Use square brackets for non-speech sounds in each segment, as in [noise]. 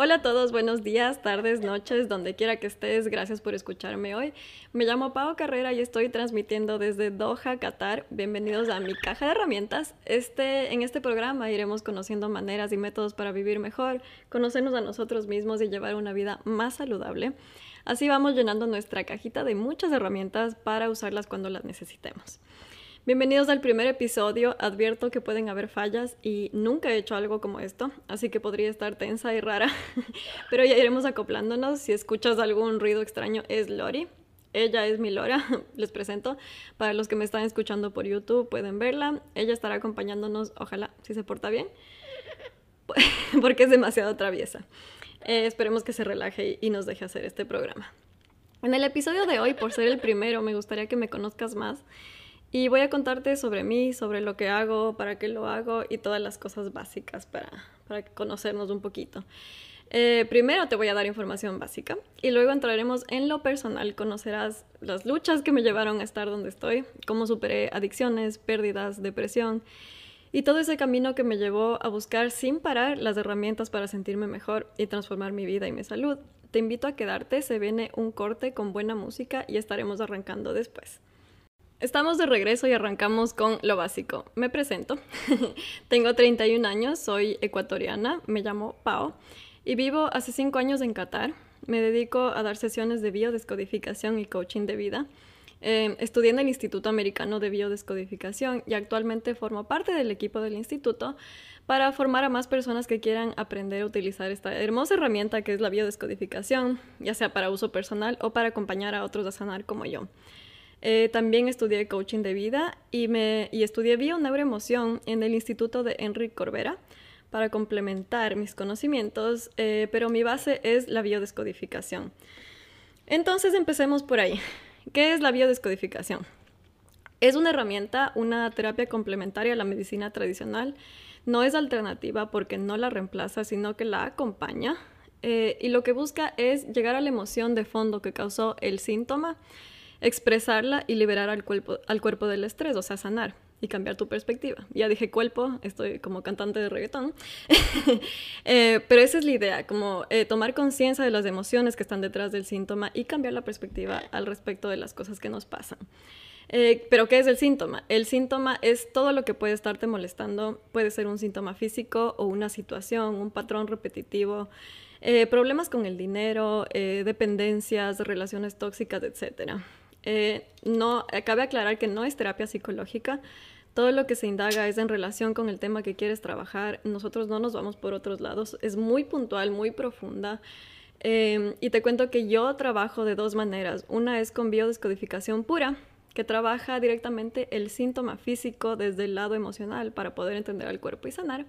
Hola a todos, buenos días, tardes, noches, donde quiera que estés. Gracias por escucharme hoy. Me llamo Pau Carrera y estoy transmitiendo desde Doha, Qatar. Bienvenidos a mi caja de herramientas. Este, en este programa iremos conociendo maneras y métodos para vivir mejor, conocernos a nosotros mismos y llevar una vida más saludable. Así vamos llenando nuestra cajita de muchas herramientas para usarlas cuando las necesitemos. Bienvenidos al primer episodio. Advierto que pueden haber fallas y nunca he hecho algo como esto, así que podría estar tensa y rara, [laughs] pero ya iremos acoplándonos. Si escuchas algún ruido extraño, es Lori. Ella es mi Lora, [laughs] les presento. Para los que me están escuchando por YouTube, pueden verla. Ella estará acompañándonos, ojalá, si se porta bien, [laughs] porque es demasiado traviesa. Eh, esperemos que se relaje y nos deje hacer este programa. En el episodio de hoy, por ser el primero, me gustaría que me conozcas más y voy a contarte sobre mí, sobre lo que hago, para qué lo hago y todas las cosas básicas para, para conocernos un poquito. Eh, primero te voy a dar información básica y luego entraremos en lo personal. Conocerás las luchas que me llevaron a estar donde estoy, cómo superé adicciones, pérdidas, depresión y todo ese camino que me llevó a buscar sin parar las herramientas para sentirme mejor y transformar mi vida y mi salud. Te invito a quedarte, se viene un corte con buena música y estaremos arrancando después. Estamos de regreso y arrancamos con lo básico. Me presento. [laughs] Tengo 31 años, soy ecuatoriana, me llamo Pao y vivo hace 5 años en Qatar. Me dedico a dar sesiones de biodescodificación y coaching de vida. Eh, estudié en el Instituto Americano de Biodescodificación y actualmente formo parte del equipo del instituto para formar a más personas que quieran aprender a utilizar esta hermosa herramienta que es la biodescodificación, ya sea para uso personal o para acompañar a otros a sanar como yo. Eh, también estudié coaching de vida y, me, y estudié bio-neuroemoción en el Instituto de Enrique Corbera para complementar mis conocimientos, eh, pero mi base es la biodescodificación. Entonces empecemos por ahí. ¿Qué es la biodescodificación? Es una herramienta, una terapia complementaria a la medicina tradicional. No es alternativa porque no la reemplaza, sino que la acompaña. Eh, y lo que busca es llegar a la emoción de fondo que causó el síntoma expresarla y liberar al cuerpo, al cuerpo del estrés, o sea, sanar y cambiar tu perspectiva. Ya dije cuerpo, estoy como cantante de reggaetón, [laughs] eh, pero esa es la idea, como eh, tomar conciencia de las emociones que están detrás del síntoma y cambiar la perspectiva al respecto de las cosas que nos pasan. Eh, pero ¿qué es el síntoma? El síntoma es todo lo que puede estarte molestando, puede ser un síntoma físico o una situación, un patrón repetitivo, problemas con el dinero, dependencias, relaciones tóxicas, etcétera. Eh, no, eh, cabe aclarar que no es terapia psicológica. Todo lo que se indaga es en relación con el tema que quieres trabajar. Nosotros no nos vamos por otros lados. Es muy puntual, muy profunda. Em, y te cuento que yo trabajo de dos maneras. Una es con biodescodificación pura, que trabaja directamente el síntoma físico desde el lado emocional para poder entender al cuerpo y sanar.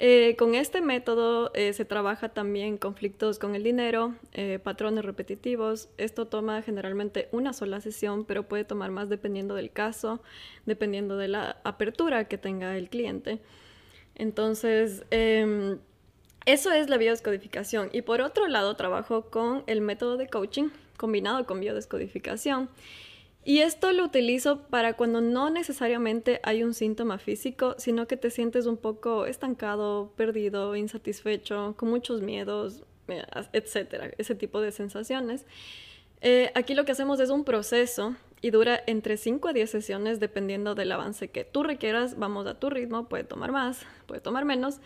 Eh, con este método eh, se trabaja también conflictos con el dinero, eh, patrones repetitivos. Esto toma generalmente una sola sesión, pero puede tomar más dependiendo del caso, dependiendo de la apertura que tenga el cliente. Entonces, em, eso es la biodescodificación. Y por otro lado, trabajo con el método de coaching combinado con biodescodificación. Y esto lo utilizo para cuando no necesariamente hay un síntoma físico, sino que te sientes un poco estancado, perdido, insatisfecho, con muchos miedos, eh, etcétera, ese tipo de sensaciones. Eh, aquí lo que hacemos es un proceso y dura entre 5 a 10 sesiones dependiendo del avance que tú requieras. Vamos a tu ritmo, puede tomar más, puede tomar menos.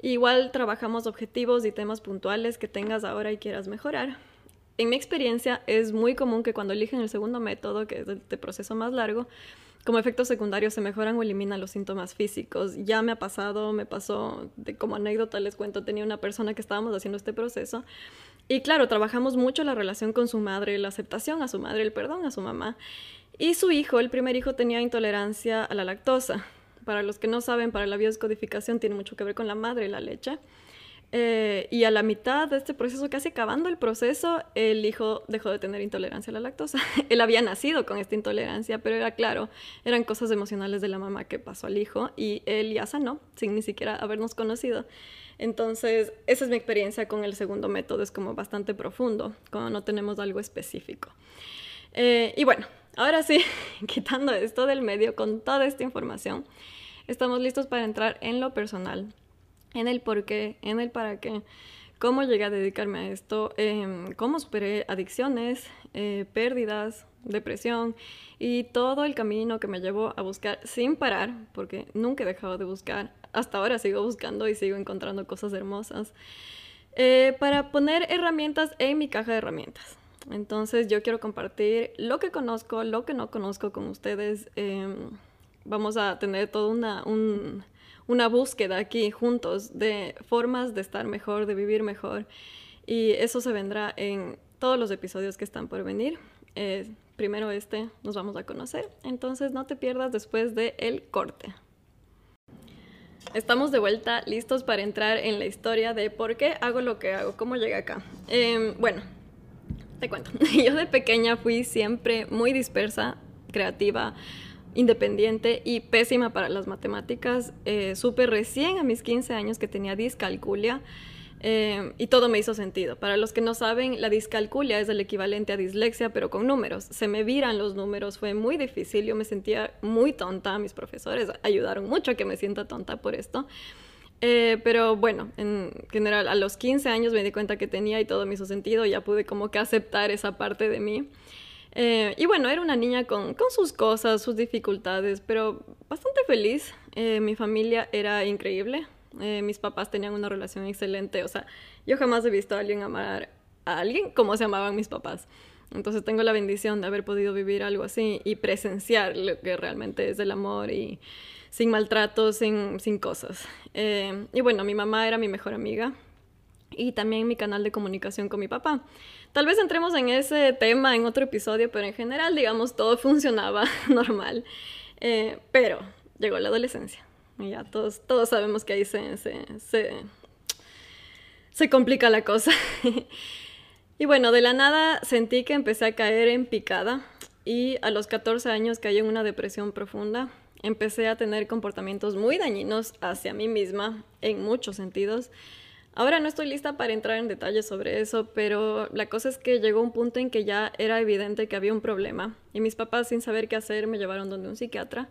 Igual trabajamos objetivos y temas puntuales que tengas ahora y quieras mejorar en mi experiencia es muy común que cuando eligen el segundo método, que es el de proceso más largo, como efecto secundario se mejoran o eliminan los síntomas físicos. Ya me ha pasado, me pasó, de, como anécdota les cuento, tenía una persona que estábamos haciendo este proceso y claro, trabajamos mucho la relación con su madre, la aceptación a su madre, el perdón a su mamá. Y su hijo, el primer hijo, tenía intolerancia a la lactosa. Para los que no saben, para la biodescodificación tiene mucho que ver con la madre y la leche. Eh, y a la mitad de este proceso, casi acabando el proceso, el hijo dejó de tener intolerancia a la lactosa. [laughs] Él había nacido con esta intolerancia, pero era claro, eran cosas emocionales de la mamá que pasó al hijo y él ya sanó sin ni siquiera habernos conocido. Entonces, esa es mi experiencia con el segundo método, es como bastante profundo, cuando no tenemos algo específico. Eh, y bueno, ahora sí, [laughs] quitando esto del medio con toda esta información, estamos listos para entrar en lo personal en el por qué, en el para qué. cómo llegué a dedicarme a esto, em, cómo superé adicciones, eh, pérdidas, depresión y todo el camino que me llevó a buscar sin parar, porque nunca he dejado de buscar, hasta ahora sigo buscando y sigo encontrando cosas hermosas, eh, para poner herramientas en mi caja de herramientas. Entonces yo quiero compartir lo que conozco, lo que no conozco con ustedes. Em, vamos a tener toda una, una búsqueda aquí juntos de formas de estar mejor, de vivir mejor. Y eso se vendrá en todos los episodios que están por venir. Eh, primero este nos vamos a conocer. Entonces no te pierdas después del el corte. Estamos de vuelta listos para entrar en la historia de por qué hago lo que hago, cómo llegué acá. Em, bueno, te cuento. [laughs] Yo de pequeña fui siempre muy dispersa, creativa, independiente y pésima para las matemáticas. Eh, supe recién a mis 15 años que tenía discalculia eh, y todo me hizo sentido. Para los que no saben, la discalculia es el equivalente a dislexia, pero con números. Se me viran los números, fue muy difícil, yo me sentía muy tonta, mis profesores ayudaron mucho a que me sienta tonta por esto. Eh, pero bueno, en general, a los 15 años me di cuenta que tenía y todo me hizo sentido, ya pude como que aceptar esa parte de mí. Eh, y bueno, era una niña con, con, sus cosas, sus dificultades, pero bastante feliz. Eh, mi familia era increíble. Eh, mis papás tenían una relación excelente. O sea, yo jamás he visto a alguien amar a alguien como se amaban mis papás. Entonces tengo la bendición de haber podido vivir algo así y presenciar lo que realmente es el amor y sin maltratos, sin, sin cosas. y bueno, mi mamá era mi mejor amiga y también mi canal de comunicación con mi papá. Tal vez entremos en ese tema en otro episodio, pero en general, digamos, todo [laughs] funcionaba normal. Eh, pero llegó la adolescencia. Y ya todos, todos sabemos que ahí se, se, se, complica la cosa. [laughs] y bueno, de la nada sentí que empecé a caer en picada y a los 14 años caí en una depresión profunda. Empecé a tener comportamientos muy dañinos hacia mí misma en muchos sentidos. Ahora no estoy lista para entrar en detalles sobre eso, pero la cosa es que llegó un punto en que ya era evidente que había un problema y mis papás sin saber qué hacer me llevaron donde un psiquiatra.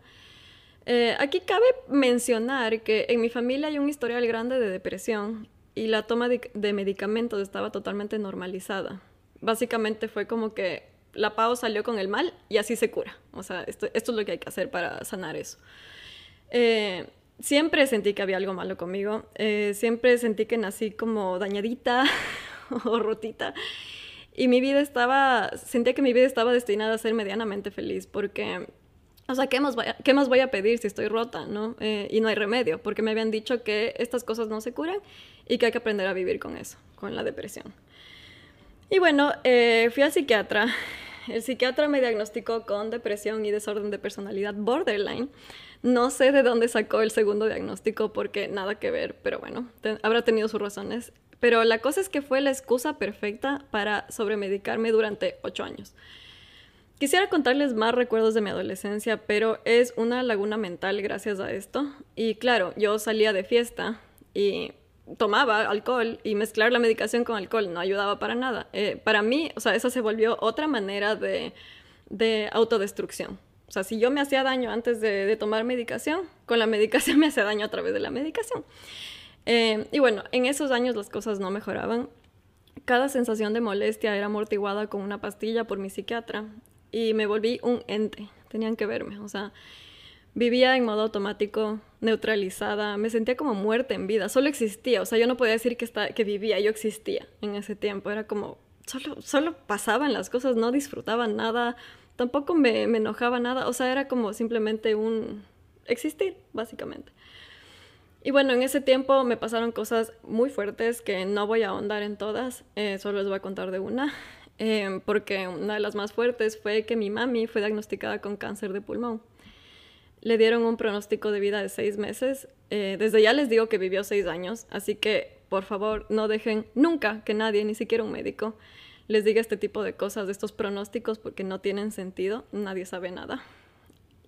Eh, aquí cabe mencionar que en mi familia hay un historial grande de depresión y la toma de, medicamentos estaba totalmente normalizada. Básicamente fue como que la PAO salió con el mal y así se cura. O sea, esto, es lo que hay que hacer para sanar eso. Eh, siempre sentí que había algo malo conmigo. Eh, siempre sentí que nací como dañadita [laughs] o rotita. Y mi vida estaba, sentía que mi vida estaba destinada a ser medianamente feliz porque, o sea, ¿qué más a, qué más voy a pedir si estoy rota, no? Eh, y no hay remedio, porque me habían dicho que estas cosas no se curan y que hay que aprender a vivir con eso, con la depresión. Y bueno, eh, fui al psiquiatra. El psiquiatra me diagnosticó con depresión y desorden de personalidad borderline. No sé de dónde sacó el segundo diagnóstico porque nada que ver, pero bueno, habrá tenido sus razones. Pero la cosa es que fue la excusa perfecta para sobremedicarme durante ocho años. Quisiera contarles más recuerdos de mi adolescencia, pero es una laguna mental gracias a esto. Y claro, yo salía de fiesta y tomaba alcohol y mezclar la medicación con alcohol no ayudaba para nada. Eh, para mí, o sea, esa se volvió otra manera de, de autodestrucción. O sea, si yo me hacía daño antes de, tomar medicación, con la [laughs] medicación me hacía daño a través de la medicación. Eh, y bueno, en esos años las cosas no mejoraban. Cada sensación de molestia era amortiguada con una pastilla por mi psiquiatra y me volví un ente. Tenían que verme, o sea, vivía en modo automático, neutralizada, me sentía como muerta en vida, solo existía, o sea, yo no podía decir que, que vivía, yo existía en ese tiempo, era como, solo, solo pasaban las cosas, no disfrutaba nada, tampoco me, enojaba nada, o sea, era como simplemente un existir, básicamente. Y bueno, en ese tiempo me pasaron cosas muy fuertes que no voy a ahondar en todas, eh, solo les voy a contar de una, [laughs] eh, porque una de las más fuertes fue que mi mami fue diagnosticada con cáncer de pulmón. Le dieron un pronóstico de vida de seis meses. Eh, desde ya les digo que vivió seis años, así que por favor no dejen nunca que nadie, ni siquiera un médico, les diga este tipo de cosas, de estos pronósticos, porque no tienen sentido, nadie sabe nada.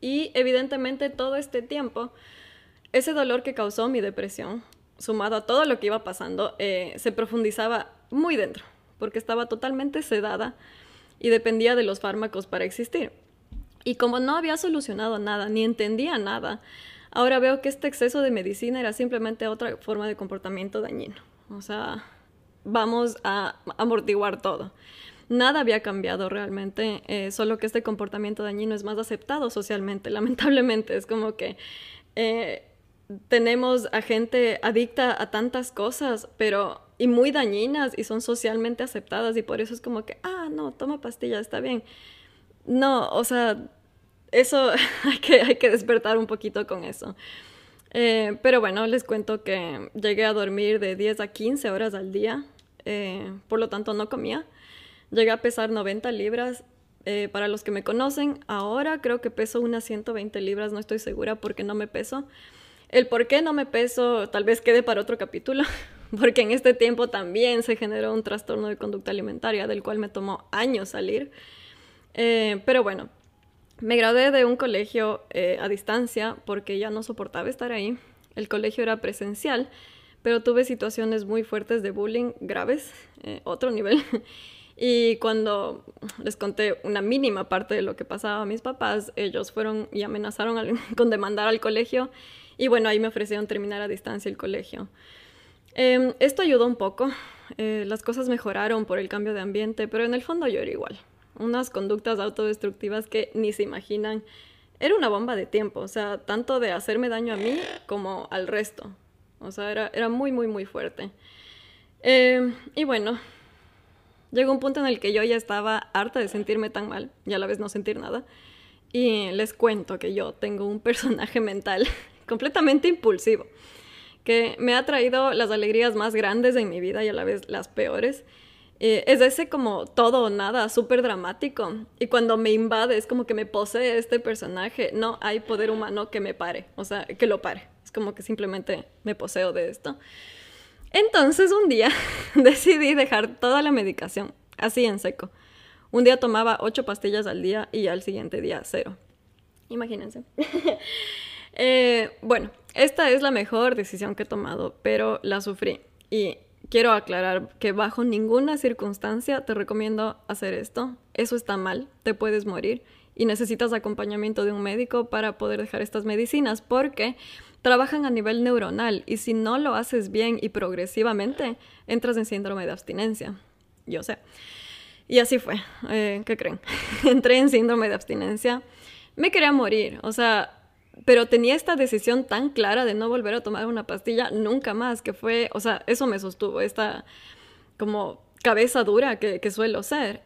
Y evidentemente todo este tiempo, ese dolor que causó mi depresión, sumado a todo lo que iba pasando, eh, se profundizaba muy dentro, porque estaba totalmente sedada y dependía de los fármacos para existir. Y como no había solucionado nada, ni entendía nada, ahora veo que este exceso de medicina era simplemente otra forma de comportamiento dañino. O sea, vamos a amortiguar todo. Nada había cambiado realmente, eh, solo que este comportamiento dañino es más aceptado socialmente, [laughs] lamentablemente. Es como que eh, tenemos a gente adicta a tantas cosas, pero y muy dañinas y son socialmente aceptadas y por eso es como que, ah, no, toma pastillas, está bien. No, o sea, eso [laughs] hay que, hay que despertar un poquito con eso. Eh, pero bueno, les cuento que llegué a dormir de 10 a 15 horas al día, eh, por lo tanto no comía. Llegué a pesar 90 libras. Eh, para los que me conocen, ahora creo que peso unas 120 libras, no estoy segura porque no me peso. El por qué no me peso tal vez quede para otro capítulo, [laughs] porque en este tiempo también se generó un trastorno de conducta alimentaria del cual me tomó años salir. pero bueno, me gradué de un colegio eh, a distancia porque ya no soportaba estar ahí. El colegio era presencial, pero tuve situaciones muy fuertes de bullying graves, eh, otro nivel. [laughs] y cuando les conté una mínima parte de lo que pasaba a mis papás, ellos fueron y amenazaron [laughs] con demandar al colegio. Y bueno, ahí me ofrecieron terminar a distancia el colegio. Em, esto ayudó un poco. Eh, las cosas mejoraron por el cambio de ambiente, pero en el fondo yo era igual unas conductas autodestructivas que ni se imaginan. Era una bomba de tiempo, o sea, tanto de hacerme daño a mí como al resto. O sea, era, era muy, muy, muy fuerte. Em, y bueno, llegó un punto en el que yo ya estaba harta de sentirme tan mal y a la vez no sentir nada. Y les cuento que yo tengo un personaje mental [laughs] completamente impulsivo, que me ha traído las alegrías más grandes en mi vida y a la vez las peores. Eh, es ese como todo o nada, súper dramático. Y cuando me invade, es como que me posee este personaje. No hay poder humano que me pare, o sea, que lo pare. Es como que simplemente me poseo de esto. Entonces un día [laughs] decidí dejar toda la medicación, así en seco. Un día tomaba ocho pastillas al día y al siguiente día cero. Imagínense. [laughs] Eh, bueno, esta es la mejor decisión que he tomado, pero la sufrí. Y quiero aclarar que bajo ninguna circunstancia te recomiendo hacer esto. Eso está mal, te puedes morir y necesitas acompañamiento de un médico para poder dejar estas medicinas porque trabajan a nivel neuronal y si no lo haces bien y progresivamente, entras en síndrome de abstinencia. Yo sé. Y así fue. Eh, ¿Qué creen? [laughs] Entré en síndrome de abstinencia. Me quería morir. O sea, pero tenía esta decisión tan clara de no volver a tomar una pastilla nunca más, que fue, o sea, eso me sostuvo, esta como cabeza dura que, suelo ser,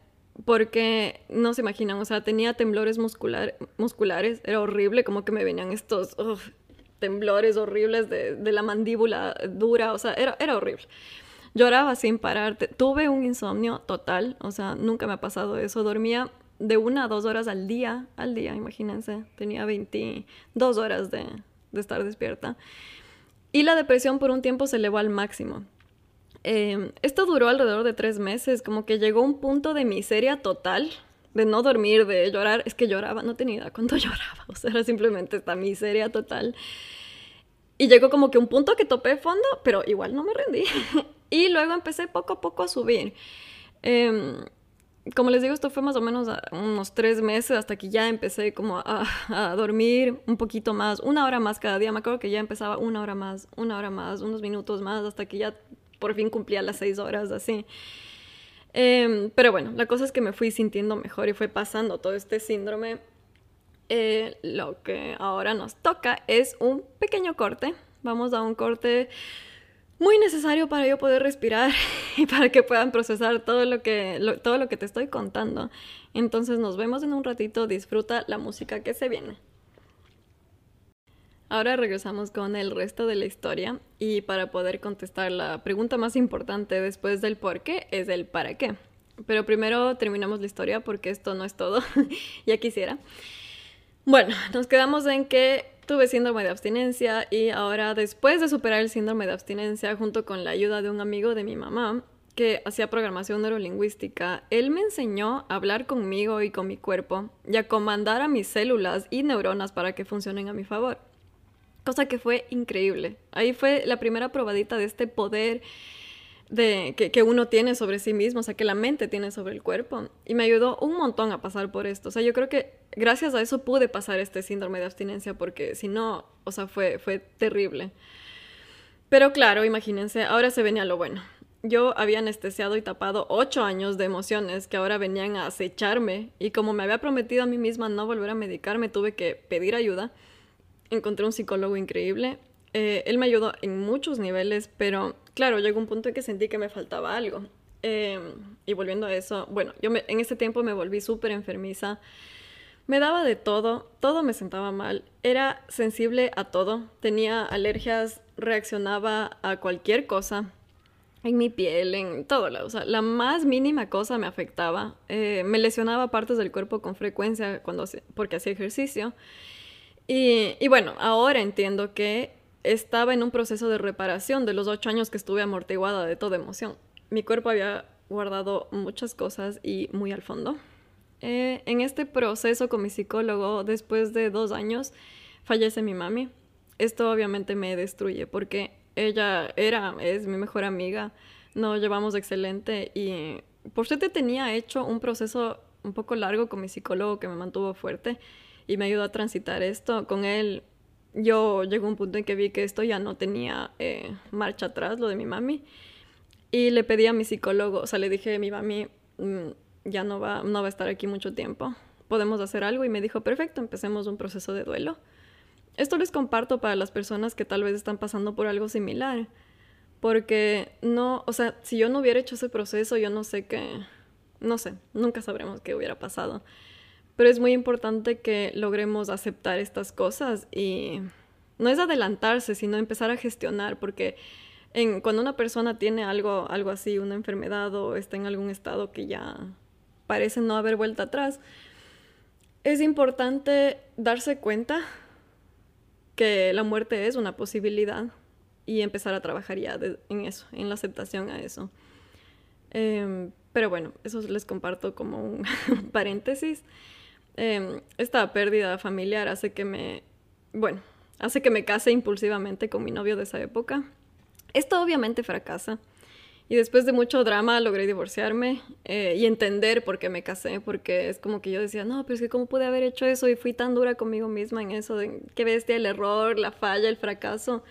porque no se imaginan, o sea, tenía temblores muscular, musculares, era horrible, como que me venían estos temblores horribles de, la mandíbula dura, o sea, era, era horrible. Lloraba sin parar, tuve un insomnio total, o sea, nunca me ha pasado eso, dormía de una a dos horas al día, al día, imagínense, tenía 22 horas de, estar despierta. Y la depresión por un tiempo se elevó al máximo. Em, esto duró alrededor de tres meses, como que llegó un punto de miseria total, de no dormir, de llorar. Es que lloraba, no tenía idea cuánto [laughs] lloraba, o sea, era simplemente esta miseria total. Y llegó como que un punto que topé fondo, pero igual no me rendí. [laughs] y luego empecé poco a poco a subir. Eh, como les digo, esto fue más o menos unos tres meses hasta que ya empecé como [laughs] a, dormir un poquito más, una hora más cada día. Me acuerdo que ya empezaba una hora más, una hora más, unos minutos más, hasta que ya por fin cumplía las seis horas, así. Em, pero bueno, la cosa es que me fui sintiendo mejor y fue pasando todo este síndrome. Eh, lo que ahora nos toca es un pequeño corte. Vamos a un corte muy necesario para yo poder respirar [laughs] y para que puedan procesar todo lo que, todo lo que te estoy contando. Entonces nos vemos en un ratito, disfruta la música que se viene. Ahora regresamos con el resto de la historia y para poder contestar la pregunta más importante después del por qué es el para qué. Pero primero terminamos la historia porque esto no es todo, [laughs] ya quisiera. Bueno, nos quedamos en que tuve síndrome de abstinencia y ahora después de superar el síndrome de abstinencia junto con la ayuda de un amigo de mi mamá que hacía programación neurolingüística, él me enseñó a hablar conmigo y con mi cuerpo y a comandar a mis células y neuronas para que funcionen a mi favor. Cosa que fue increíble. Ahí fue la primera probadita de este poder de, que, uno tiene sobre sí mismo, o sea, que la mente tiene sobre el cuerpo. Y me ayudó un montón a pasar por esto. O sea, yo creo que gracias a eso pude pasar este síndrome de abstinencia, porque si no, o sea, fue, fue terrible. Pero claro, imagínense, ahora se venía lo bueno. yo había anestesiado y tapado ocho años de emociones que ahora venían a acecharme y como me había prometido a mí misma no volver a medicarme, tuve que pedir ayuda. Encontré un psicólogo increíble. Eh, él me ayudó en muchos niveles, pero claro, llegó un punto en que sentí que me faltaba algo. Em, y volviendo a eso, bueno, yo en ese tiempo me volví súper enfermiza. Me daba de todo, todo me sentaba mal, era sensible a todo, tenía alergias, reaccionaba a cualquier cosa, en mi piel, en todo lado. O sea, la más mínima cosa me afectaba. Eh, me lesionaba partes del cuerpo con frecuencia cuando, porque hacía ejercicio. Y, bueno, ahora entiendo que estaba en un proceso de reparación de los ocho años que estuve amortiguada de toda emoción. Mi cuerpo había guardado muchas cosas y muy al fondo. Eh, en este proceso con mi psicólogo, después de dos años, fallece mi mami. Esto obviamente me destruye porque ella era, es mi mejor amiga, nos llevamos excelente y por suerte tenía hecho un proceso un poco largo con mi psicólogo que me mantuvo fuerte y me ayudó a transitar esto. Con él yo llegó un punto en que vi que esto ya no tenía eh, marcha atrás, lo de mi mami, y le pedí a mi psicólogo, o sea, le dije, mi mami mm, ya no va, no va a estar aquí mucho tiempo, podemos hacer algo, y me dijo, perfecto, empecemos un proceso de duelo. Esto les comparto para las personas que tal vez están pasando por algo similar, porque no, o sea, si yo no hubiera hecho ese proceso, yo no sé qué, no sé, nunca sabremos qué hubiera pasado. Pero es muy importante que logremos aceptar estas cosas y no es adelantarse, sino empezar a gestionar, porque en, cuando una persona tiene algo, algo así, una enfermedad o está en algún estado que ya parece no haber vuelta atrás, es importante darse cuenta que la muerte es una posibilidad y empezar a trabajar ya en eso, en la aceptación a eso. Em, pero bueno, eso les comparto como un [laughs] paréntesis. Em, esta pérdida familiar hace que me, bueno, hace que me case impulsivamente con mi novio de esa época. Esto obviamente fracasa. Y después de mucho drama logré divorciarme eh, y entender por qué me casé, porque es como que yo decía, no, pero es que cómo pude haber hecho eso y fui tan dura conmigo misma en eso, de qué bestia el error, la falla, el fracaso.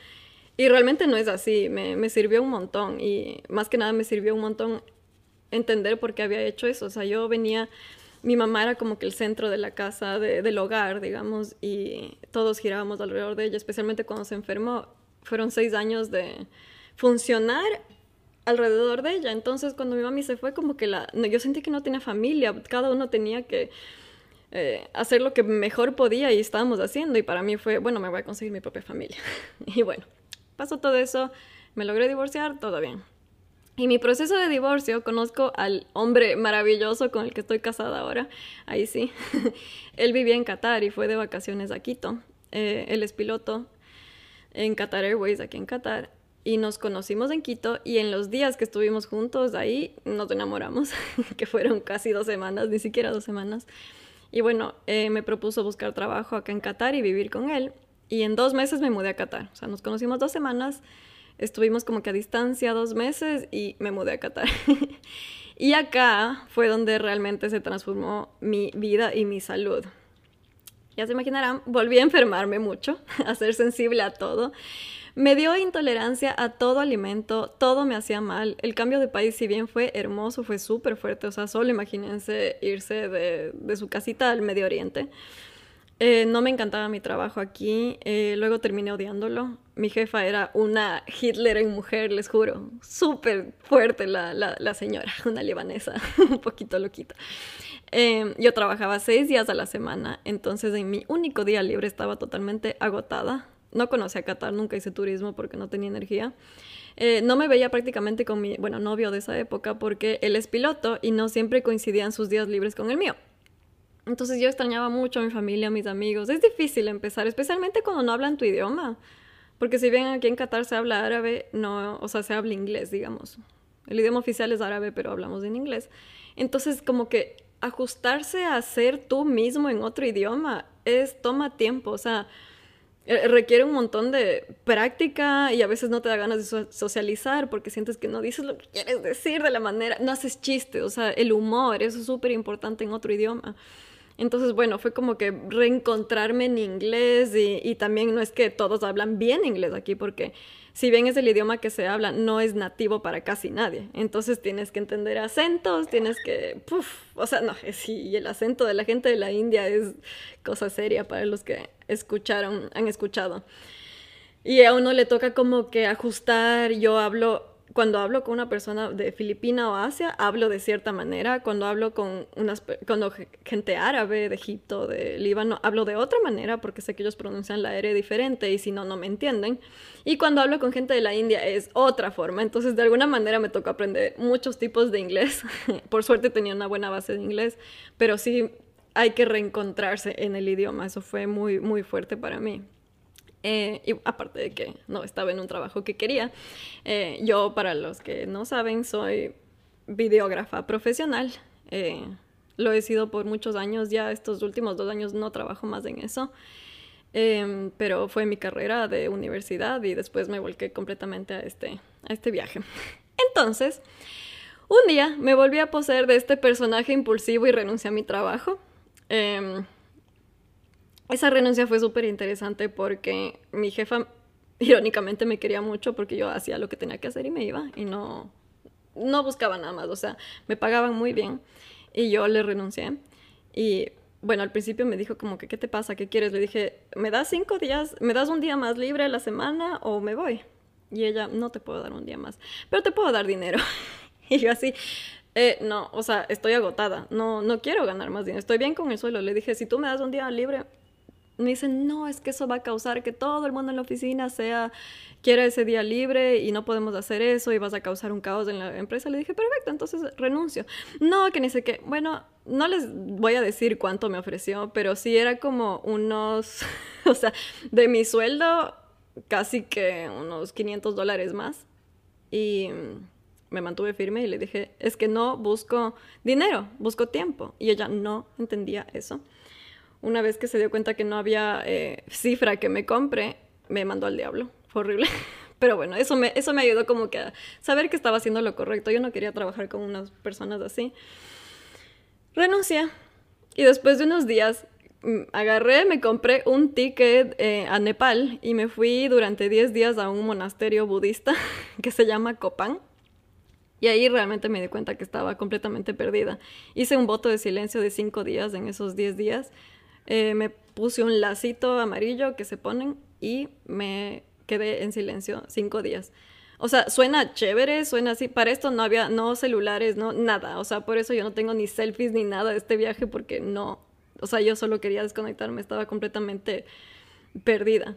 Y realmente no es así, me, me sirvió un montón y más que nada me sirvió un montón entender por qué había hecho eso. O sea, yo venía mi mamá era como que el centro de la casa, del hogar, digamos, y todos girábamos alrededor de ella, especialmente cuando se enfermó. Fueron seis años de funcionar alrededor de ella. Entonces, cuando mi mami se fue, como que la, yo sentí que no tenía familia, cada uno tenía que eh, hacer lo que mejor podía y estábamos haciendo. Y para mí fue, bueno, me voy a conseguir mi propia familia. [laughs] y bueno, pasó todo eso, me logré divorciar, todo bien. Y mi proceso de divorcio, conozco al hombre maravilloso con el que estoy casada ahora, ahí sí. [laughs] él vivía en Qatar y fue de vacaciones a Quito. Eh, él es piloto en Qatar Airways, aquí en Qatar. Y nos conocimos en Quito y en los días que estuvimos juntos ahí nos enamoramos, [laughs] que fueron casi dos semanas, ni siquiera dos semanas. Y bueno, eh, me propuso buscar trabajo acá en Qatar y vivir con él. Y en dos meses me mudé a Qatar. O sea, nos conocimos dos semanas estuvimos como que a distancia dos meses y me mudé a Qatar. [laughs] y acá fue donde realmente se transformó mi vida y mi salud. Ya se imaginarán, volví a enfermarme mucho, [laughs] a ser sensible a todo. Me dio intolerancia a todo alimento, todo me hacía mal. El cambio de país, si bien fue hermoso, fue súper fuerte. O sea, solo imagínense irse de, de su casita al Medio Oriente. Eh, no me encantaba mi trabajo aquí, eh, luego terminé odiándolo. Mi jefa era una Hitler en mujer, les juro. Súper fuerte la, la, señora, [laughs] una libanesa, [laughs] un poquito loquita. Em, yo trabajaba seis días a la semana, entonces en mi único día libre estaba totalmente agotada. No conocía Qatar, nunca hice turismo porque no tenía energía. Eh, no me veía prácticamente con mi, bueno, novio de esa época porque él es piloto y no siempre coincidían sus días libres con el mío. Entonces yo extrañaba mucho a mi familia, a mis amigos. Es difícil empezar, especialmente cuando no hablan tu idioma. Porque si bien aquí en Qatar se habla árabe, no, o sea, se habla inglés, digamos. El idioma oficial es árabe, pero hablamos en inglés. Entonces, como que ajustarse a ser tú mismo en otro idioma es toma tiempo, o sea, eh, requiere un montón de práctica y a veces no te da ganas de socializar porque sientes que no dices lo que quieres decir de la manera, no haces chiste, o sea, el humor, eso es súper importante en otro idioma. Entonces, bueno, fue como que reencontrarme en inglés y, también no es que todos hablan bien inglés aquí porque si bien es el idioma que se habla, no es nativo para casi nadie. Entonces tienes que entender acentos, tienes que, o sea, no, sí, el acento de la gente de la India es cosa seria para los que escucharon, han escuchado. Y a uno le toca como que ajustar, yo hablo cuando hablo con una persona de Filipina o Asia, hablo de cierta manera. Cuando hablo con unas, cuando gente árabe de Egipto, de Líbano, hablo de otra manera porque sé que ellos pronuncian la R diferente y si no, no me entienden. Y cuando hablo con gente de la India es otra forma. Entonces, de alguna manera me tocó aprender muchos tipos de inglés. [laughs] Por suerte tenía una buena base de inglés, pero sí hay que reencontrarse en el idioma. Eso fue muy, muy fuerte para mí. Eh, y aparte de que no estaba en un trabajo que quería, eh, yo para los que no saben soy videógrafa profesional. Eh, lo he sido por muchos años, ya estos últimos dos años no trabajo más en eso, em, pero fue mi carrera de universidad y después me volqué completamente a este, a este viaje. [laughs] Entonces, un día me volví a poseer de este personaje impulsivo y renuncié a mi trabajo. Esa renuncia fue súper interesante porque mi jefa irónicamente me quería mucho porque yo hacía lo que tenía que hacer y me iba y no, no buscaba nada más, o sea, me pagaban muy bien y yo le renuncié y bueno, al principio me dijo como que, ¿qué te pasa? ¿Qué quieres? Le dije, ¿me das cinco días? ¿Me das un día más libre a la semana o me voy? Y ella, no te puedo dar un día más, pero te puedo dar dinero. [laughs] y yo así, eh, no, o sea, estoy agotada, no, no quiero ganar más dinero, estoy bien con el suelo. Le dije, si tú me das un día libre, me dicen, no, es que eso va a causar que todo el mundo en la oficina sea, quiera ese día libre y no podemos hacer eso y vas a causar un caos en la empresa. Le dije, perfecto, entonces renuncio. No, que ni sé qué. Bueno, no les voy a decir cuánto me ofreció, pero sí era como unos, [laughs] o sea, de mi sueldo, casi que unos 500 dólares más. Y me mantuve firme y le dije, es que no busco dinero, busco tiempo. Y ella no entendía eso una vez que se dio cuenta que no había eh, cifra que me compre, me mandó al diablo. Fue horrible. [laughs] Pero bueno, eso me, eso me ayudó como que a saber que estaba haciendo lo correcto. Yo no quería trabajar con unas personas así. Renuncié. Y después de unos días mm, agarré, me compré un ticket eh, a Nepal y me fui durante 10 días a un monasterio budista [laughs] que se llama Kopan. Y ahí realmente me di cuenta que estaba completamente perdida. Hice un voto de silencio de 5 días en esos 10 días eh, me puse un lacito amarillo que se ponen y me quedé en silencio cinco días. O sea, suena chévere, suena así. Para esto no había, no celulares, no nada. O sea, por eso yo no tengo ni selfies ni nada de este viaje porque no, o sea, yo solo quería desconectarme, estaba completamente perdida.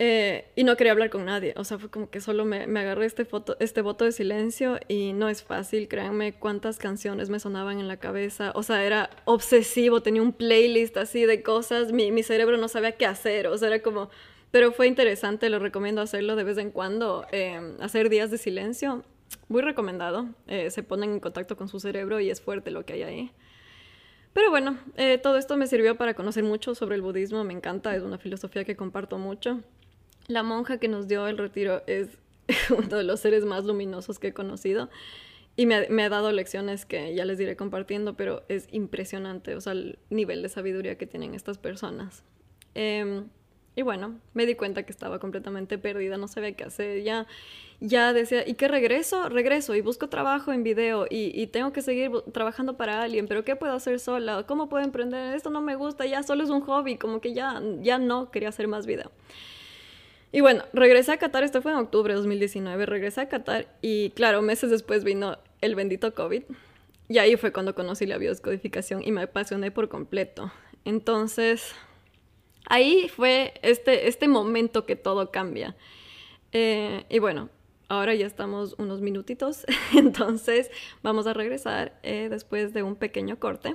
Eh, y no quería hablar con nadie, o sea, fue como que solo me, me, agarré este, foto, este voto de silencio y no es fácil, créanme cuántas canciones me sonaban en la cabeza, o sea, era obsesivo, tenía un playlist así de cosas, mi, mi cerebro no sabía qué hacer, o sea, era como, pero fue interesante, lo recomiendo hacerlo de vez en cuando, eh, hacer días de silencio, muy recomendado, eh, se ponen en contacto con su cerebro y es fuerte lo que hay ahí. Pero bueno, todo esto me sirvió para conocer mucho sobre el budismo, me encanta, es una filosofía que comparto mucho. La monja que nos dio el retiro es [laughs] uno de los seres más luminosos que he conocido y me ha, dado lecciones que ya les iré compartiendo, pero es impresionante, o sea, el nivel de sabiduría que tienen estas personas. Em, y bueno, me di cuenta que estaba completamente perdida, no sabía qué hacer, ya, ya decía, ¿y qué regreso? Regreso y busco trabajo en video y, y, tengo que seguir trabajando para alguien, pero ¿qué puedo hacer sola? ¿Cómo puedo emprender? Esto no me gusta, ya solo es un hobby, como que ya, ya no quería hacer más video. Y bueno, regresé a Qatar, esto fue en octubre de 2019, regresé a Qatar y claro, meses después vino el bendito COVID y ahí fue cuando conocí la biodescodificación y me apasioné por completo. Entonces, ahí fue este, este momento que todo cambia. Eh, y bueno, ahora ya estamos unos minutitos, [laughs] entonces vamos a regresar eh, después de un pequeño corte.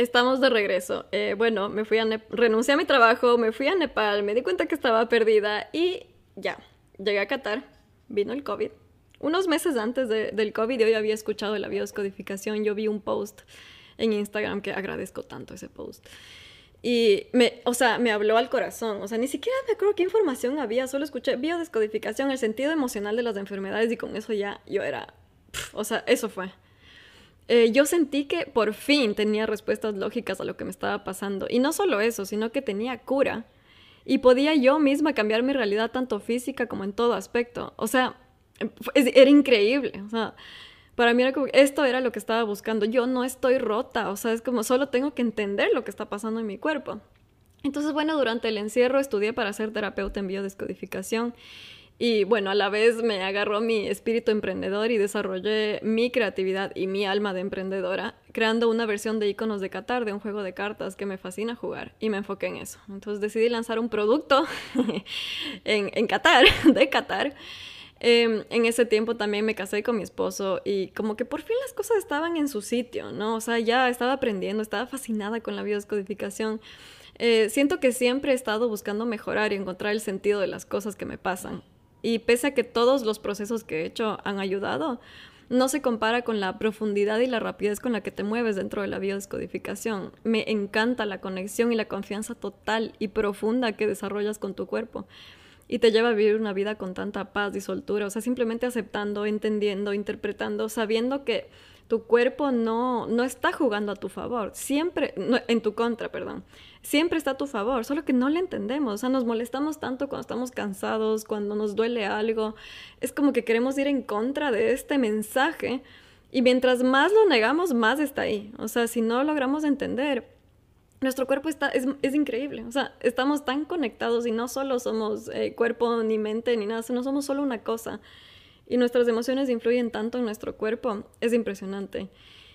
Estamos de regreso. Eh, bueno, me fui a renuncié a mi trabajo, me fui a Nepal, me di cuenta que estaba perdida y ya, llegué a Qatar, vino el COVID. Unos meses antes del COVID yo ya había escuchado de la biodescodificación, yo vi un post en Instagram que agradezco tanto ese post. Y me, o sea, me habló al corazón, o sea, ni siquiera me acuerdo qué información había, solo escuché biodescodificación, el sentido emocional de las enfermedades y con eso ya yo era, o sea, eso fue. Eh, yo sentí que por fin tenía respuestas lógicas a lo que me estaba pasando. Y no solo eso, sino que tenía cura. Y podía yo misma cambiar mi realidad tanto física como en todo aspecto. O sea, era increíble. O sea, para mí esto era lo que estaba buscando. Yo no estoy rota. O sea, es como solo tengo que entender lo que está pasando en mi cuerpo. Entonces, bueno, durante el encierro estudié para ser terapeuta en biodescodificación y bueno, a la vez me agarró mi espíritu emprendedor y desarrollé mi creatividad y mi alma de emprendedora, creando una versión de iconos de Qatar, de un juego de cartas que me fascina jugar, y me enfoqué en eso. Entonces decidí lanzar un producto [laughs] en, en Qatar, [laughs] de Qatar. Em, en ese tiempo también me casé con mi esposo y como que por fin las cosas estaban en su sitio, ¿no? O sea, ya estaba aprendiendo, estaba fascinada con la biodescodificación. Eh, siento que siempre he estado buscando mejorar y encontrar el sentido de las cosas que me pasan. Y pese a que todos los procesos que he hecho han ayudado, no se compara con la profundidad y la rapidez con la que te mueves dentro de la biodescodificación. Me encanta la conexión y la confianza total y profunda que desarrollas con tu cuerpo y te lleva a vivir una vida con tanta paz y soltura, o sea, simplemente aceptando, entendiendo, interpretando, sabiendo que tu cuerpo no, no está jugando a tu favor, siempre, en tu contra, perdón, siempre está a tu favor, solo que no le entendemos, o sea, nos molestamos tanto cuando estamos cansados, cuando nos duele algo, es como que queremos ir en contra de este mensaje y mientras más lo negamos, más está ahí, o sea, si no logramos entender, nuestro cuerpo está, es, es, increíble. O sea, estamos tan conectados y no solo somos eh, cuerpo ni mente ni nada, sino somos solo una cosa y nuestras emociones influyen tanto en nuestro cuerpo, es impresionante.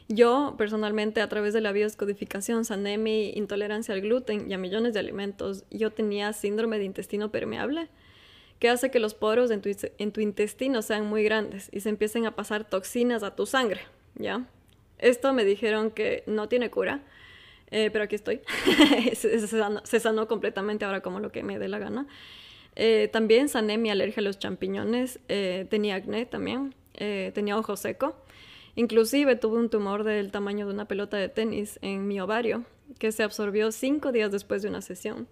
Yo, personalmente, a través de la bioscodificación, sané mi intolerancia al gluten y a millones de alimentos. Yo tenía síndrome de intestino permeable, que hace que los poros en tu, intestino sean muy grandes y se empiecen a pasar toxinas a tu sangre, ¿ya? Esto me dijeron que no tiene cura, eh, pero aquí estoy. [laughs] se, sanó, se sanó completamente ahora como lo que me dé la gana. Eh, también sané mi alergia a los champiñones, eh, tenía acné también, eh, tenía ojo seco. Inclusive tuve un tumor del tamaño de una pelota de tenis en mi ovario que se absorbió cinco días después de una sesión.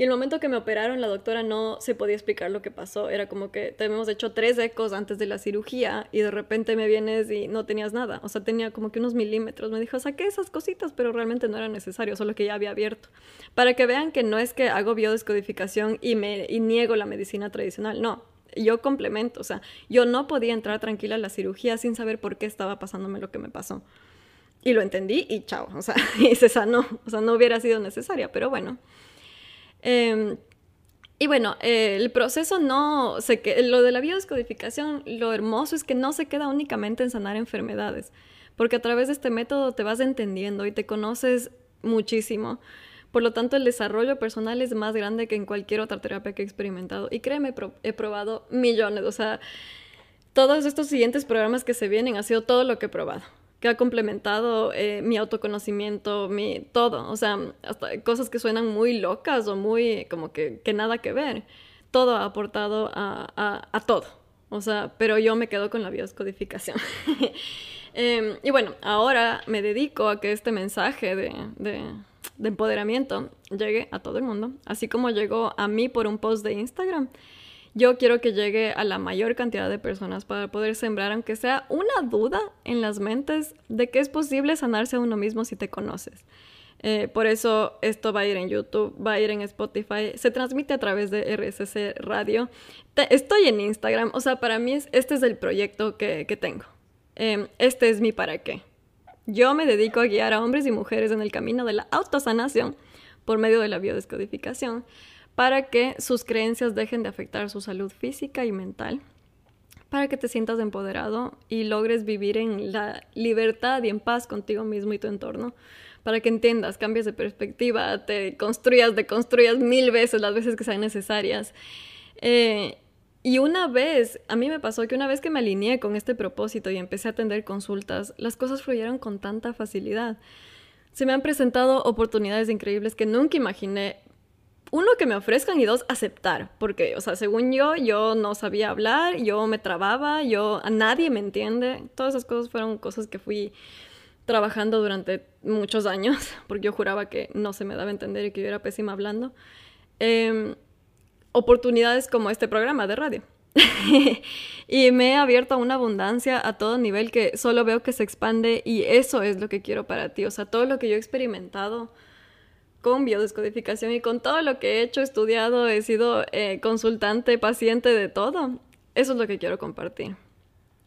Y el momento que me operaron, la doctora no se podía explicar lo que pasó. Era como que te hemos hecho tres ecos antes de la cirugía y de repente me vienes y no tenías nada. O sea, tenía como que unos milímetros. Me dijo, saqué esas cositas, pero realmente no era necesario, solo que ya había abierto. Para que vean que no es que hago biodescodificación y, me, y niego la medicina tradicional. No, yo complemento. O sea, yo no podía entrar tranquila a la cirugía sin saber por qué estaba pasándome lo que me pasó. Y lo entendí y chao. O sea, [laughs] y se sanó. O sea, no hubiera sido necesaria, pero bueno. Em, y bueno, el proceso no se que lo de la biodescodificación, lo hermoso es que no se queda únicamente en sanar enfermedades, porque a través de este método te vas entendiendo y te conoces muchísimo. Por lo tanto, el desarrollo personal es más grande que en cualquier otra terapia que he experimentado. Y créeme, he probado millones. O sea, todos estos siguientes programas que se vienen ha sido todo lo que he probado que ha complementado eh, mi autoconocimiento, mi todo, o sea, hasta cosas que suenan muy locas o muy como que, que nada que ver. Todo ha aportado a, a, todo, o sea, pero yo me quedo con la bioscodificación. [laughs] eh, y bueno, ahora me dedico a que este mensaje de, de empoderamiento llegue a todo el mundo, así como llegó a mí por un post de Instagram yo quiero que llegue a la mayor cantidad de personas para poder sembrar, aunque sea una duda en las mentes de que es posible sanarse a uno mismo si te conoces. Eh, por eso esto va a ir en YouTube, va a ir en Spotify, se transmite a través de RSC Radio. estoy en Instagram, o sea, para mí este es el proyecto que, tengo. Em, este es mi para qué. Yo me dedico a guiar a hombres y mujeres en el camino de la autosanación por medio de la biodescodificación para que sus creencias dejen de afectar su salud física y mental, para que te sientas empoderado y logres vivir en la libertad y en paz contigo mismo y tu entorno, para que entiendas, cambies de perspectiva, te construyas, deconstruyas mil veces las veces que sean necesarias. Eh, y una vez, a mí me pasó que una vez que me alineé con este propósito y empecé a atender consultas, las cosas fluyeron con tanta facilidad. Se me han presentado oportunidades increíbles que nunca imaginé uno, que me ofrezcan y dos, aceptar. Porque, o sea, según yo, yo no sabía hablar, yo me trababa, yo, a nadie me entiende. Todas esas cosas fueron cosas que fui trabajando durante muchos años, [laughs] porque yo juraba que no se me daba a entender y que yo era pésima hablando. Em, oportunidades como este programa de radio. [laughs] y me he abierto a una abundancia a todo nivel que solo veo que se expande y eso es lo que quiero para ti. O sea, todo lo que yo he experimentado con biodescodificación y con todo lo que he hecho, estudiado, he sido eh, consultante, paciente de todo. Eso es lo que quiero compartir.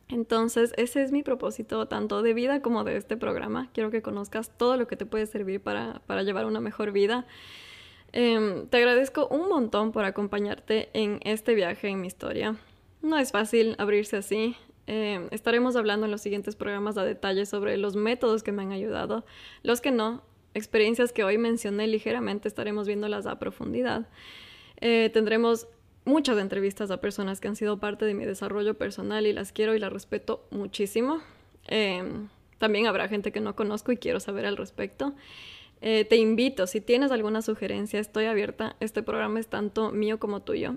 Entonces, ese es mi propósito, tanto de vida como de este programa. Quiero que conozcas todo lo que te puede servir para, llevar una mejor vida. Em, te agradezco un montón por acompañarte en este viaje en mi historia. No es fácil abrirse así. Em, estaremos hablando en los siguientes programas a detalle sobre los métodos que me han ayudado, los que no, experiencias que hoy mencioné ligeramente, estaremos viéndolas a profundidad. Eh, tendremos muchas entrevistas a personas que han sido parte de mi desarrollo personal y las quiero y las respeto muchísimo. Em, también habrá gente que no conozco y quiero saber al respecto. Eh, te invito, si tienes alguna sugerencia, estoy abierta. Este programa es tanto mío como tuyo.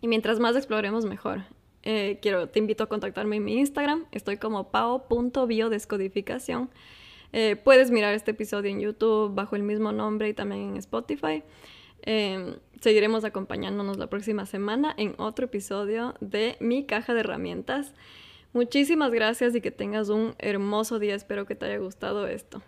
Y mientras más exploremos, mejor. Eh, quiero, te invito a contactarme en mi Instagram. Estoy como pao.biodescodificación. Eh, puedes mirar este episodio en YouTube bajo el mismo nombre y también en Spotify. Em, seguiremos acompañándonos la próxima semana en otro episodio de Mi Caja de Herramientas. Muchísimas gracias y que tengas un hermoso día. Espero que te haya gustado esto.